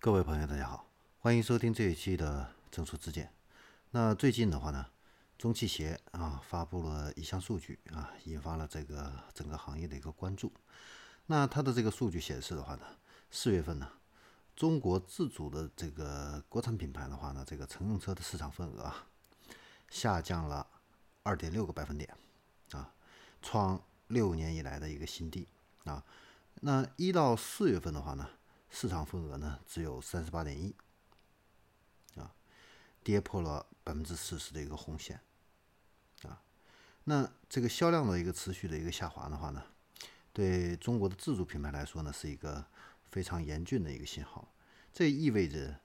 各位朋友，大家好，欢迎收听这一期的正说之见。那最近的话呢，中汽协啊发布了一项数据啊，引发了这个整个行业的一个关注。那它的这个数据显示的话呢，四月份呢，中国自主的这个国产品牌的话呢，这个乘用车的市场份额啊，下降了二点六个百分点啊，创六年以来的一个新低啊。那一到四月份的话呢，市场份额呢只有三十八点一，啊，跌破了百分之四十的一个红线，啊，那这个销量的一个持续的一个下滑的话呢，对中国的自主品牌来说呢，是一个非常严峻的一个信号，这意味着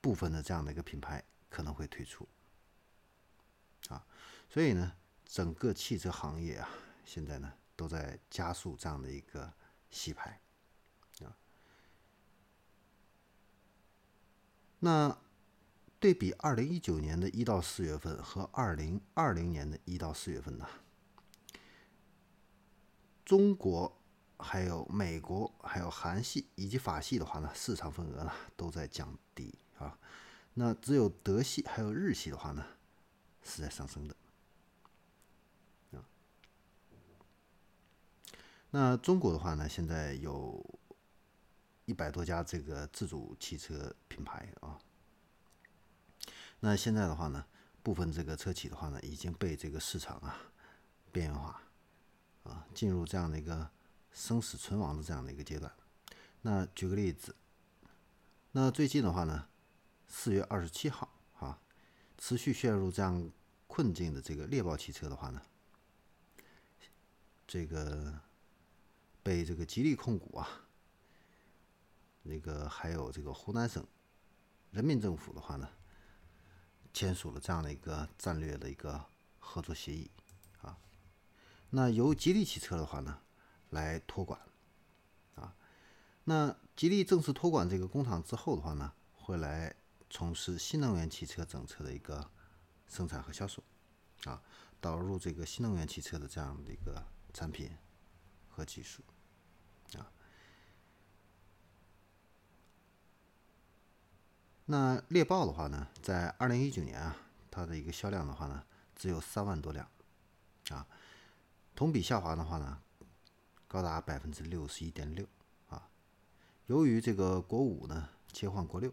部分的这样的一个品牌可能会退出，啊，所以呢，整个汽车行业啊，现在呢都在加速这样的一个。洗牌，那对比二零一九年的一到四月份和二零二零年的一到四月份呢，中国、还有美国、还有韩系以及法系的话呢，市场份额呢都在降低啊，那只有德系还有日系的话呢是在上升的。那中国的话呢，现在有一百多家这个自主汽车品牌啊。那现在的话呢，部分这个车企的话呢，已经被这个市场啊边缘化啊，进入这样的一个生死存亡的这样的一个阶段。那举个例子，那最近的话呢，四月二十七号啊，持续陷入这样困境的这个猎豹汽车的话呢，这个。被这个吉利控股啊，那个还有这个湖南省人民政府的话呢，签署了这样的一个战略的一个合作协议啊。那由吉利汽车的话呢来托管啊。那吉利正式托管这个工厂之后的话呢，会来从事新能源汽车整车的一个生产和销售啊，导入这个新能源汽车的这样的一个产品。和技术，那猎豹的话呢，在二零一九年啊，它的一个销量的话呢，只有三万多辆，啊，同比下滑的话呢，高达百分之六十一点六，啊，由于这个国五呢切换国六，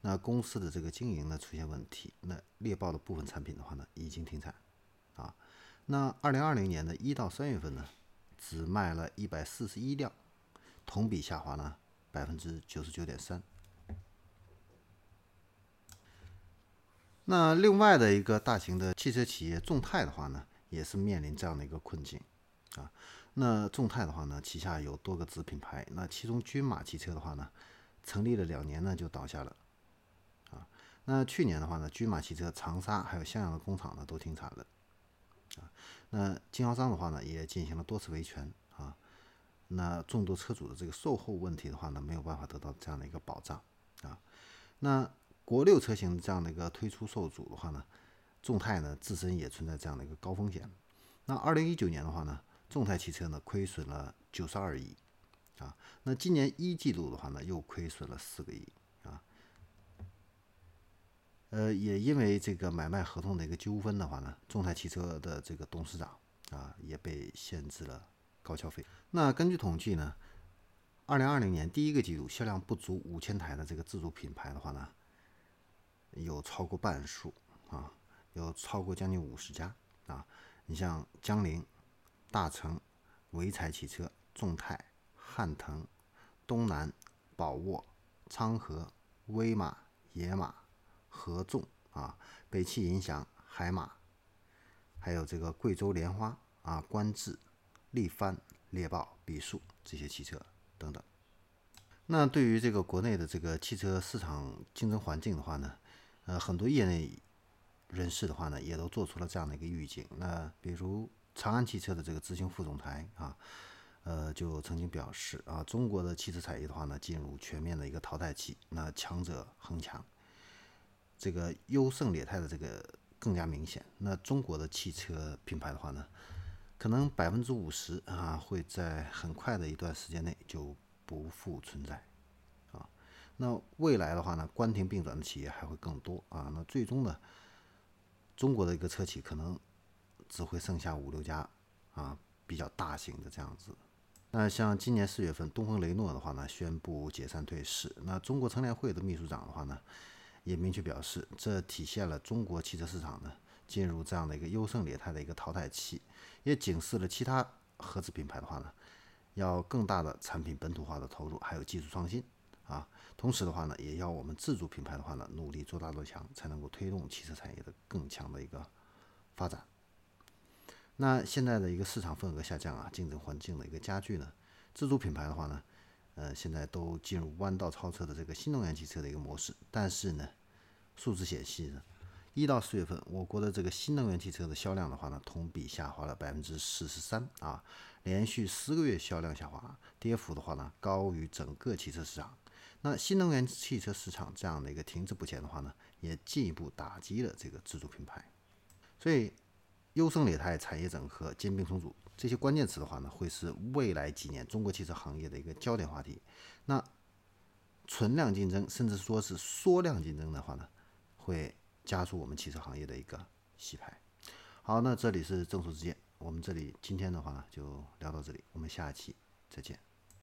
那公司的这个经营呢出现问题，那猎豹的部分产品的话呢已经停产，啊，那二零二零年的一到三月份呢。只卖了一百四十一辆，同比下滑呢百分之九十九点三。那另外的一个大型的汽车企业众泰的话呢，也是面临这样的一个困境啊。那众泰的话呢，旗下有多个子品牌，那其中君马汽车的话呢，成立了两年呢就倒下了啊。那去年的话呢，君马汽车长沙还有襄阳的工厂呢都停产了。啊，那经销商的话呢，也进行了多次维权啊。那众多车主的这个售后问题的话呢，没有办法得到这样的一个保障啊。那国六车型这样的一个推出受阻的话呢，众泰呢自身也存在这样的一个高风险。那二零一九年的话呢，众泰汽车呢亏损了九十二亿啊。那今年一季度的话呢，又亏损了四个亿啊。呃，也因为这个买卖合同的一个纠纷的话呢，众泰汽车的这个董事长啊也被限制了高消费。那根据统计呢，二零二零年第一个季度销量不足五千台的这个自主品牌的话呢，有超过半数啊，有超过将近五十家啊。你像江铃、大成、潍柴汽车、众泰、汉腾、东南、宝沃、昌河、威马、野马。合众啊，北汽银翔、海马，还有这个贵州莲花啊、观致、力帆、猎豹、比速这些汽车等等。那对于这个国内的这个汽车市场竞争环境的话呢，呃，很多业内人士的话呢，也都做出了这样的一个预警。那比如长安汽车的这个执行副总裁啊，呃，就曾经表示啊，中国的汽车产业的话呢，进入全面的一个淘汰期，那强者恒强。这个优胜劣汰的这个更加明显。那中国的汽车品牌的话呢，可能百分之五十啊会在很快的一段时间内就不复存在。那未来的话呢，关停并转的企业还会更多啊。那最终呢，中国的一个车企可能只会剩下五六家啊，比较大型的这样子。那像今年四月份，东风雷诺的话呢，宣布解散退市。那中国乘联会的秘书长的话呢，也明确表示，这体现了中国汽车市场呢进入这样的一个优胜劣汰的一个淘汰期，也警示了其他合资品牌的话呢，要更大的产品本土化的投入，还有技术创新。啊，同时的话呢，也要我们自主品牌的话呢，努力做大做强，才能够推动汽车产业的更强的一个发展。那现在的一个市场份额下降啊，竞争环境的一个加剧呢，自主品牌的话呢，呃，现在都进入弯道超车的这个新能源汽车的一个模式。但是呢，数字显示呢，一到四月份，我国的这个新能源汽车的销量的话呢，同比下滑了百分之四十三啊，连续十个月销量下滑，跌幅的话呢，高于整个汽车市场。那新能源汽车市场这样的一个停滞不前的话呢，也进一步打击了这个自主品牌。所以，优胜劣汰、产业整合、兼并重组这些关键词的话呢，会是未来几年中国汽车行业的一个焦点话题。那存量竞争，甚至说是缩量竞争的话呢，会加速我们汽车行业的一个洗牌。好，那这里是正数之见，我们这里今天的话呢就聊到这里，我们下期再见。